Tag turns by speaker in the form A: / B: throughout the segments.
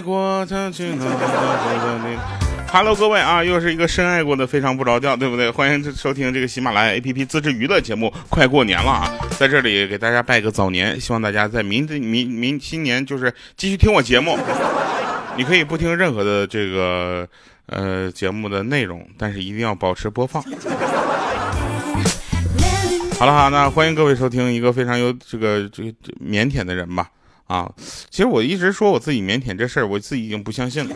A: 过曾经的。Hello，各位啊，又是一个深爱过的非常不着调，对不对？欢迎收听这个喜马拉雅 APP 自制娱乐节目。快过年了啊，在这里给大家拜个早年，希望大家在明明明新年就是继续听我节目。你可以不听任何的这个呃节目的内容，但是一定要保持播放。好了哈，那欢迎各位收听一个非常有这个这个腼腆的人吧。啊，其实我一直说我自己腼腆这事儿，我自己已经不相信了。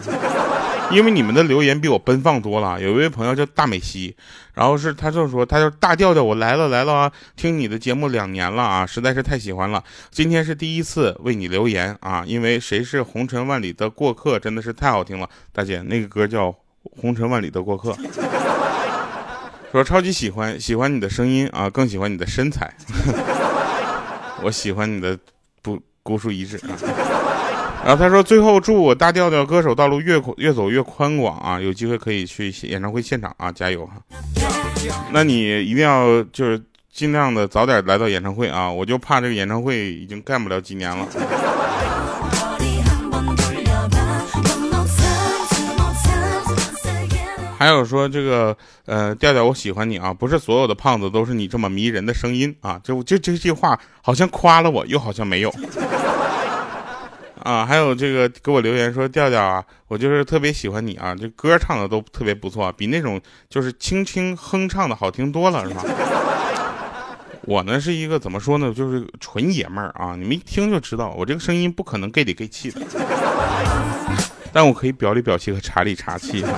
A: 因为你们的留言比我奔放多了。有一位朋友叫大美西，然后是他就说，他就大调调，我来了来了啊，听你的节目两年了啊，实在是太喜欢了。今天是第一次为你留言啊，因为谁是红尘万里的过客真的是太好听了。大姐，那个歌叫《红尘万里的过客》，说超级喜欢，喜欢你的声音啊，更喜欢你的身材。我喜欢你的孤注一掷啊。然后他说：“最后祝我大调调歌手道路越越走越宽广啊！有机会可以去演唱会现场啊，加油哈！那你一定要就是尽量的早点来到演唱会啊！我就怕这个演唱会已经干不了几年了。”还有说这个呃调调我喜欢你啊，不是所有的胖子都是你这么迷人的声音啊！就就这句话好像夸了我，又好像没有。啊，还有这个给我留言说调调啊，我就是特别喜欢你啊，这歌唱的都特别不错，比那种就是轻轻哼唱的好听多了，是吧？我呢是一个怎么说呢，就是纯爷们儿啊，你们一听就知道，我这个声音不可能 gay 里 gay 气的，但我可以表里表气和茶里茶气。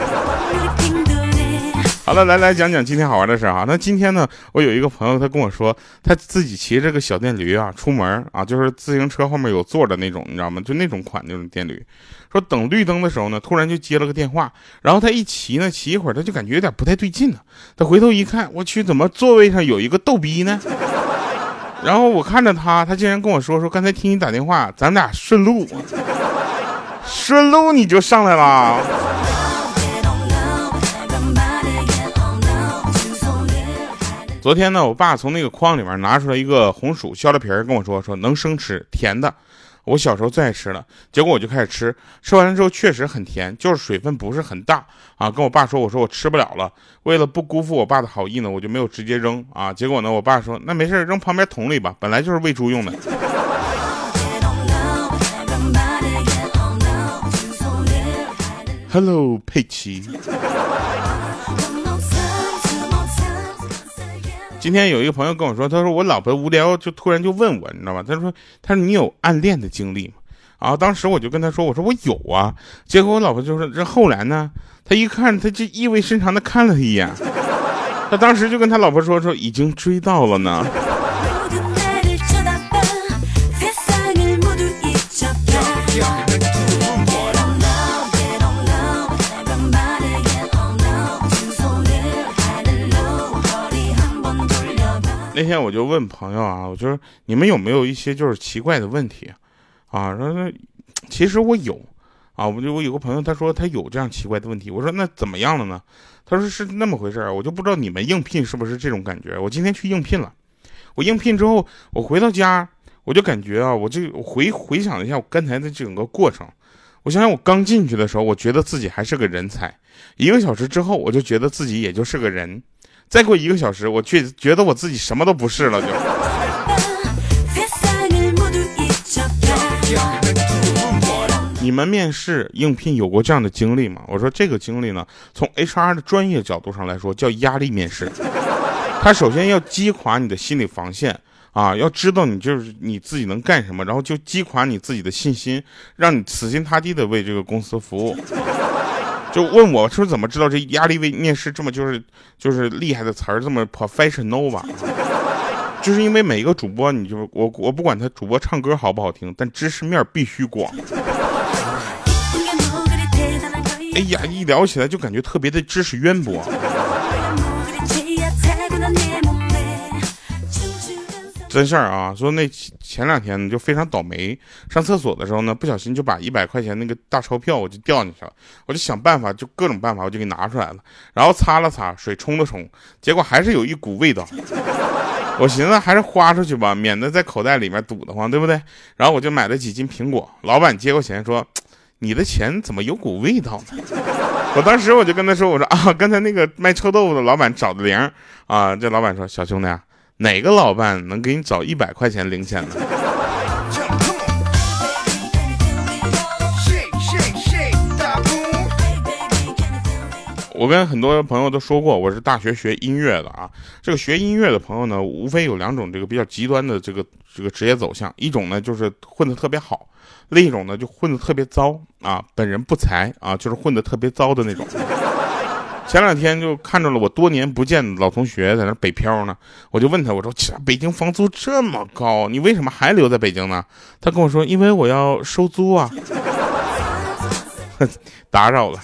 A: 好了，来来讲讲今天好玩的事啊。那今天呢，我有一个朋友，他跟我说，他自己骑这个小电驴啊，出门啊，就是自行车后面有座的那种，你知道吗？就那种款那种电驴。说等绿灯的时候呢，突然就接了个电话，然后他一骑呢，骑一会儿他就感觉有点不太对劲了。他回头一看，我去，怎么座位上有一个逗逼呢？然后我看着他，他竟然跟我说说，刚才听你打电话，咱俩顺路，顺路你就上来了。昨天呢，我爸从那个筐里面拿出来一个红薯，削了皮儿，跟我说说能生吃，甜的，我小时候最爱吃了。结果我就开始吃，吃完了之后确实很甜，就是水分不是很大啊。跟我爸说，我说我吃不了了。为了不辜负我爸的好意呢，我就没有直接扔啊。结果呢，我爸说那没事，扔旁边桶里吧，本来就是喂猪用的。Hello，佩奇。今天有一个朋友跟我说，他说我老婆无聊，就突然就问我，你知道吗？他说，他说你有暗恋的经历吗？啊，当时我就跟他说，我说我有啊。结果我老婆就说，这后来呢？他一看，他就意味深长的看了他一眼，他当时就跟他老婆说，说已经追到了呢。那天我就问朋友啊，我就说你们有没有一些就是奇怪的问题啊？说那其实我有啊，我就我有个朋友他说他有这样奇怪的问题，我说那怎么样了呢？他说是那么回事儿，我就不知道你们应聘是不是这种感觉。我今天去应聘了，我应聘之后我回到家，我就感觉啊，我这回回想了一下我刚才的整个过程，我想想我刚进去的时候，我觉得自己还是个人才，一个小时之后我就觉得自己也就是个人。再过一个小时，我却觉得我自己什么都不是了。就你们面试应聘有过这样的经历吗？我说这个经历呢，从 HR 的专业角度上来说，叫压力面试。他首先要击垮你的心理防线啊，要知道你就是你自己能干什么，然后就击垮你自己的信心，让你死心塌地的为这个公司服务。就问我说怎么知道这压力位面试这么就是就是厉害的词儿这么 professional 吧？就是因为每一个主播，你就我我不管他主播唱歌好不好听，但知识面必须广。哎呀，一聊起来就感觉特别的知识渊博。真事儿啊，说那前两天就非常倒霉，上厕所的时候呢不小心就把一百块钱那个大钞票我就掉进去了，我就想办法就各种办法我就给拿出来了，然后擦了擦，水冲了冲，结果还是有一股味道。我寻思还是花出去吧，免得在口袋里面堵得慌，对不对？然后我就买了几斤苹果。老板接过钱说：“你的钱怎么有股味道呢？我当时我就跟他说，我说啊，刚才那个卖臭豆腐的老板找的零啊，这老板说，小兄弟啊，哪个老板能给你找一百块钱零钱呢？我跟很多朋友都说过，我是大学学音乐的啊。这个学音乐的朋友呢，无非有两种这个比较极端的这个这个职业走向，一种呢就是混得特别好，另一种呢就混得特别糟啊。本人不才啊，就是混得特别糟的那种。前两天就看着了我多年不见的老同学在那北漂呢，我就问他，我说北京房租这么高，你为什么还留在北京呢？他跟我说，因为我要收租啊。打扰了。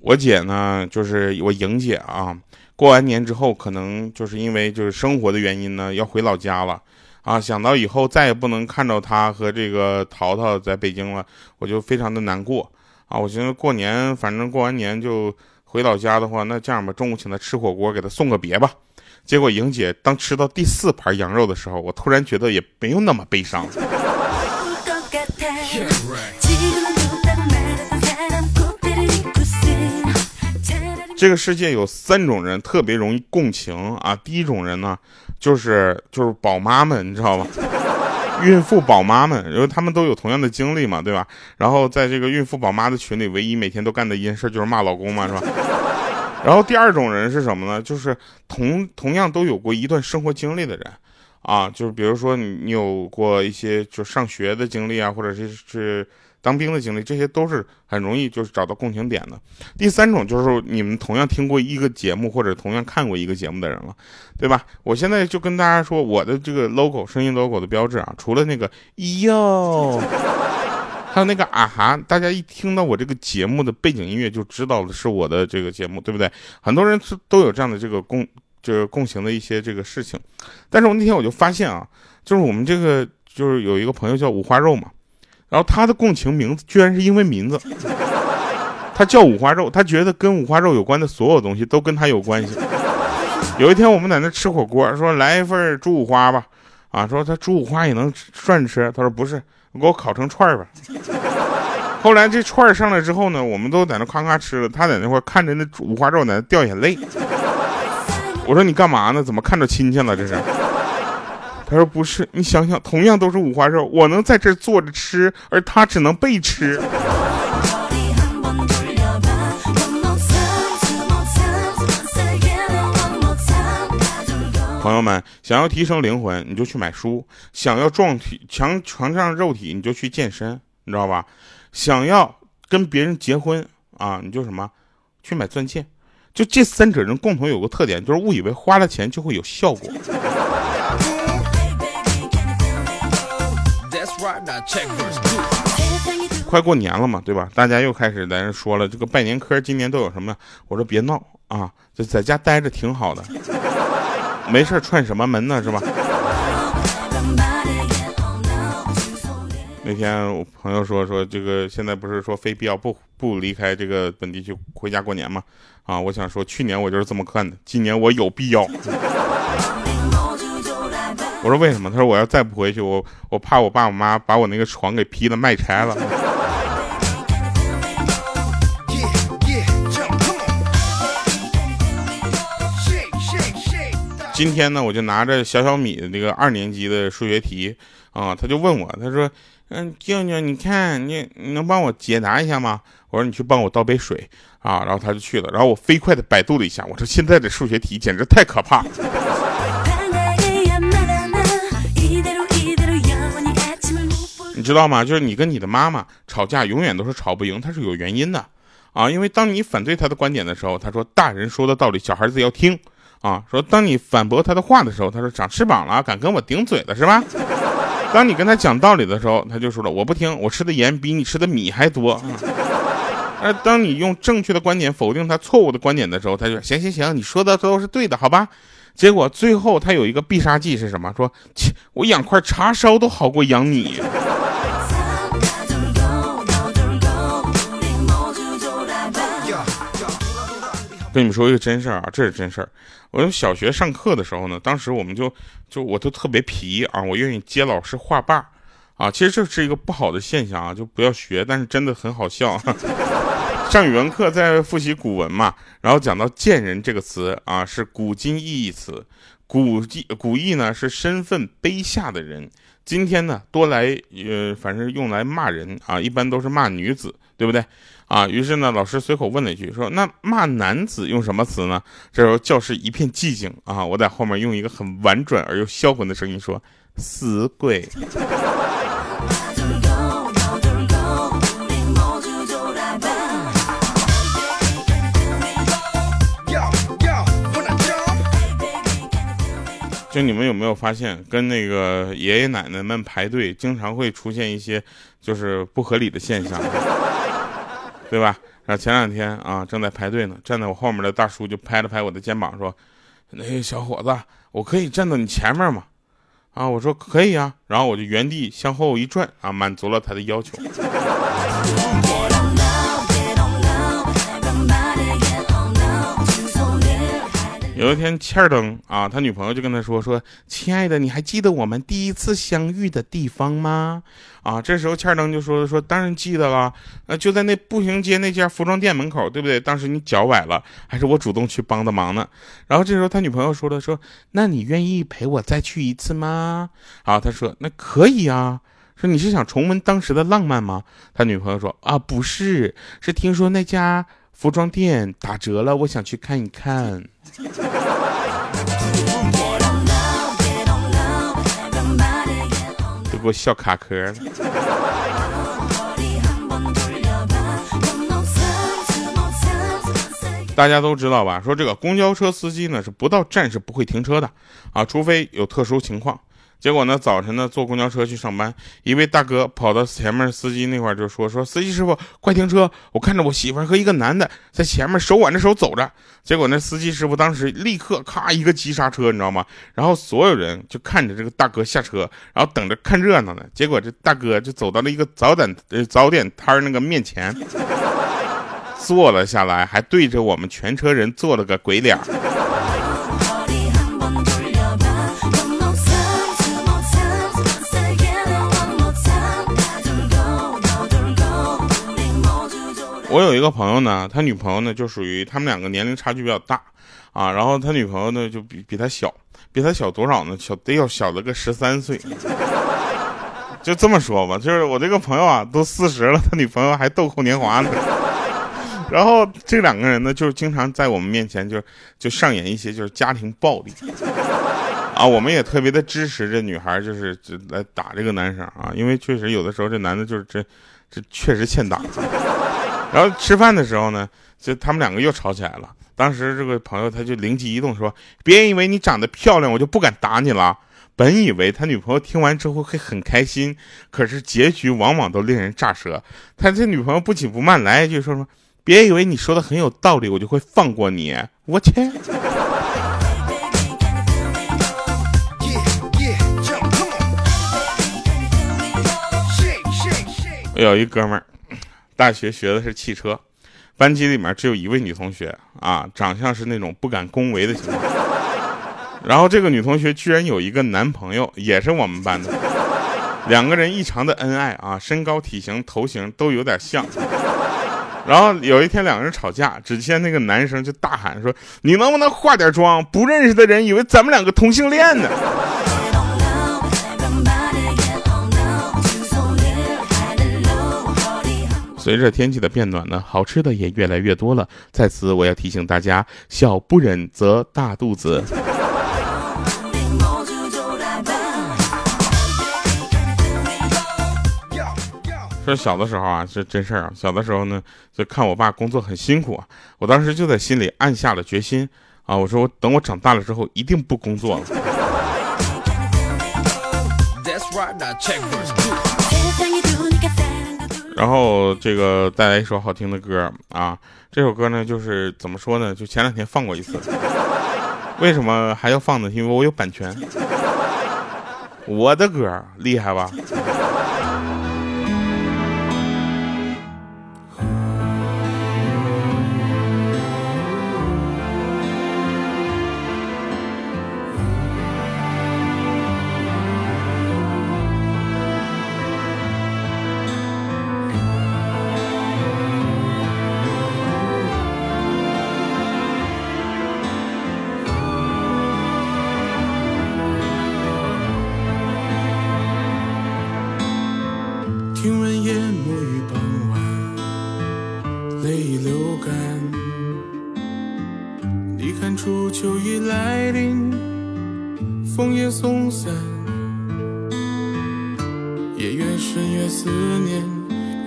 A: 我姐呢，就是我莹姐啊。过完年之后，可能就是因为就是生活的原因呢，要回老家了啊。想到以后再也不能看到他和这个淘淘在北京了，我就非常的难过啊。我寻思过年，反正过完年就回老家的话，那这样吧，中午请他吃火锅，给他送个别吧。结果莹姐当吃到第四盘羊肉的时候，我突然觉得也没有那么悲伤。这个世界有三种人特别容易共情啊！第一种人呢，就是就是宝妈们，你知道吧？孕妇宝妈们，因为他们都有同样的经历嘛，对吧？然后在这个孕妇宝妈的群里，唯一每天都干的一件事就是骂老公嘛，是吧？然后第二种人是什么呢？就是同同样都有过一段生活经历的人啊，就是比如说你有过一些就上学的经历啊，或者是是。当兵的经历，这些都是很容易就是找到共情点的。第三种就是你们同样听过一个节目或者同样看过一个节目的人了，对吧？我现在就跟大家说，我的这个 logo 声音 logo 的标志啊，除了那个哟，还有那个啊哈，大家一听到我这个节目的背景音乐就知道了是我的这个节目，对不对？很多人是都有这样的这个共就是共情的一些这个事情。但是我那天我就发现啊，就是我们这个就是有一个朋友叫五花肉嘛。然后他的共情名字居然是因为名字，他叫五花肉，他觉得跟五花肉有关的所有东西都跟他有关系。有一天我们在那吃火锅，说来一份猪五花吧，啊，说他猪五花也能涮着吃，他说不是，给我烤成串儿吧。后来这串儿上来之后呢，我们都在那咔咔吃了，他在那块看着那五花肉在那掉眼泪。我说你干嘛呢？怎么看着亲戚了？这是。他说：“不是，你想想，同样都是五花肉，我能在这坐着吃，而他只能被吃。”朋友们，想要提升灵魂，你就去买书；想要壮体强强壮肉体，你就去健身，你知道吧？想要跟别人结婚啊，你就什么，去买钻戒。就这三者人共同有个特点，就是误以为花了钱就会有效果。快过年了嘛，对吧？大家又开始在那说了，这个拜年科今年都有什么？我说别闹啊，就在家待着挺好的，没事串什么门呢，是吧？那天我朋友说说这个现在不是说非必要不不离开这个本地去回家过年吗？啊，我想说去年我就是这么看的，今年我有必要。我说为什么？他说我要再不回去，我我怕我爸我妈把我那个床给劈了卖拆了。今天呢，我就拿着小小米的那个二年级的数学题啊，他就问我，他说：“嗯，静静，你看你你能帮我解答一下吗？”我说：“你去帮我倒杯水啊。”然后他就去了，然后我飞快的百度了一下，我说现在的数学题简直太可怕。你知道吗？就是你跟你的妈妈吵架，永远都是吵不赢，她是有原因的，啊，因为当你反对她的观点的时候，她说大人说的道理，小孩子要听，啊，说当你反驳她的话的时候，她说长翅膀了，敢跟我顶嘴了是吧？当你跟他讲道理的时候，他就说了我不听，我吃的盐比你吃的米还多。而当你用正确的观点否定他错误的观点的时候，他就行行行，你说的都是对的，好吧？结果最后他有一个必杀技是什么？说切，我养块叉烧都好过养你。跟你们说一个真事儿啊，这是真事儿。我小学上课的时候呢，当时我们就就我都特别皮啊，我愿意接老师话把啊。其实这是一个不好的现象啊，就不要学，但是真的很好笑。上语文课在复习古文嘛，然后讲到“贱人”这个词啊，是古今意义词，古意古意呢是身份卑下的人。今天呢多来呃，反正用来骂人啊，一般都是骂女子，对不对？啊，于是呢，老师随口问了一句，说：“那骂男子用什么词呢？”这时候教室一片寂静啊，我在后面用一个很婉转而又销魂的声音说：“死鬼。”就你们有没有发现，跟那个爷爷奶奶们排队，经常会出现一些就是不合理的现象。对吧？然后前两天啊，正在排队呢，站在我后面的大叔就拍了拍我的肩膀，说：“那小伙子，我可以站到你前面吗？”啊，我说可以啊。然后我就原地向后一转啊，满足了他的要求。有一天，欠儿登啊，他女朋友就跟他说：“说亲爱的，你还记得我们第一次相遇的地方吗？”啊，这时候欠儿登就说：“说当然记得了，那就在那步行街那家服装店门口，对不对？当时你脚崴了，还是我主动去帮的忙呢。”然后这时候他女朋友说了：“说那你愿意陪我再去一次吗？”啊，他说：“那可以啊。”说你是想重温当时的浪漫吗？他女朋友说：“啊，不是，是听说那家。”服装店打折了，我想去看一看。都给我笑卡壳了。大家都知道吧？说这个公交车司机呢是不到站是不会停车的啊，除非有特殊情况。结果呢，早晨呢坐公交车去上班，一位大哥跑到前面司机那块就说：“说司机师傅，快停车！我看着我媳妇和一个男的在前面手挽着手走着。”结果那司机师傅当时立刻咔一个急刹车，你知道吗？然后所有人就看着这个大哥下车，然后等着看热闹呢。结果这大哥就走到了一个早点呃早点摊那个面前，坐了下来，还对着我们全车人做了个鬼脸。我有一个朋友呢，他女朋友呢就属于他们两个年龄差距比较大，啊，然后他女朋友呢就比比他小，比他小多少呢？小得要小了个十三岁，就这么说吧，就是我这个朋友啊，都四十了，他女朋友还豆蔻年华呢。然后这两个人呢，就是经常在我们面前就就上演一些就是家庭暴力，啊，我们也特别的支持这女孩，就是来打这个男生啊，因为确实有的时候这男的就是这这确实欠打。然后吃饭的时候呢，就他们两个又吵起来了。当时这个朋友他就灵机一动说：“别以为你长得漂亮，我就不敢打你了。”本以为他女朋友听完之后会很开心，可是结局往往都令人咋舌。他这女朋友不紧不慢来一句说什么：“别以为你说的很有道理，我就会放过你。”我去。有一哥们儿。大学学的是汽车，班级里面只有一位女同学啊，长相是那种不敢恭维的情况。然后这个女同学居然有一个男朋友，也是我们班的，两个人异常的恩爱啊，身高、体型、头型都有点像。然后有一天两个人吵架，只见那个男生就大喊说：“你能不能化点妆？不认识的人以为咱们两个同性恋呢。”随着天气的变暖呢，好吃的也越来越多了。在此，我要提醒大家：小不忍则大肚子。说小的时候啊，是真事儿啊。小的时候呢，就看我爸工作很辛苦啊，我当时就在心里暗下了决心啊，我说我等我长大了之后，一定不工作了。然后这个带来一首好听的歌啊，这首歌呢就是怎么说呢？就前两天放过一次，为什么还要放呢？因为我有版权，我的歌厉害吧？
B: 也，越深越思念，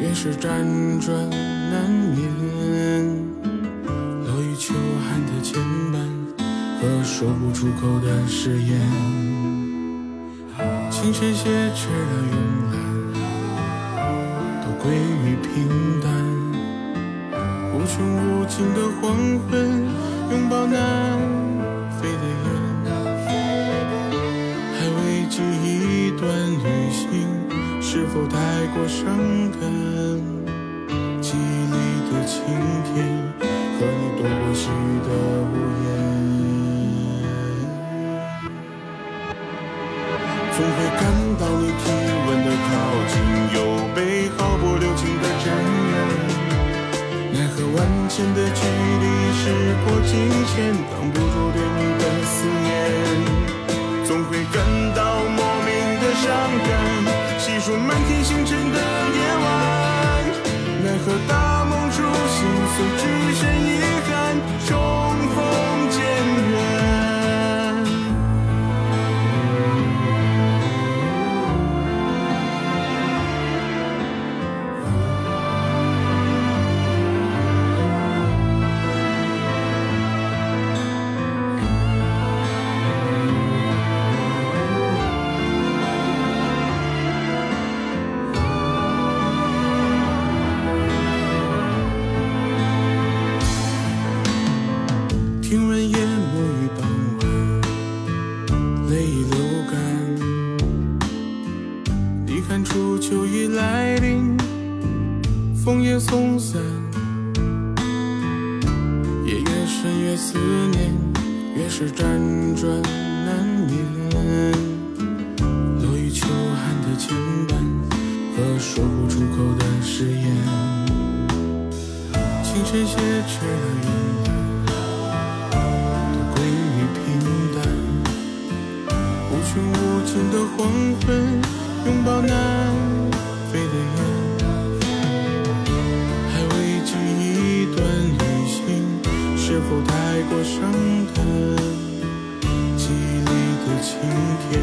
B: 越是辗转难眠。落雨秋寒的牵绊和说不出口的誓言，情深写成了慵懒，都归于平淡。无穷无尽的黄昏，拥抱南否太过伤感？记忆里的晴天，和你躲过细雨的屋檐，总会感到你体温的靠近，又被毫不留情的沾染。奈何万千的距离，时过境迁，挡不住对你的思念。总会感黄昏，拥抱南飞的雁，还未及一段旅行，是否太过伤感？记忆里的晴天，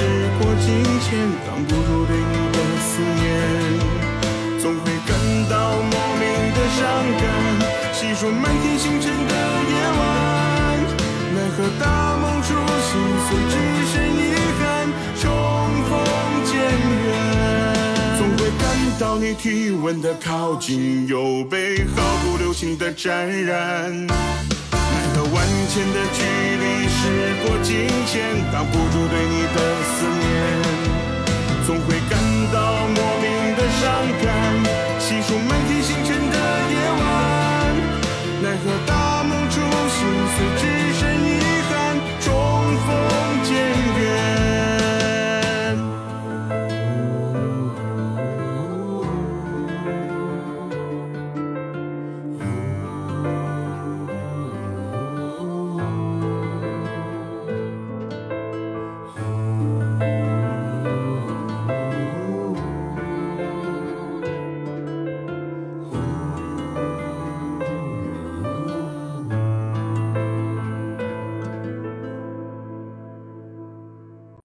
B: 时过境迁，挡不住对你的思念。总会感到莫名的伤感，细数满天星辰的夜晚。奈何大梦初醒，虽只剩遗憾，重逢渐远。总会感到你体温的靠近，又被毫不留情的沾染。万千的距离时过境迁，挡不住对你的思念，总会感到莫名的伤感。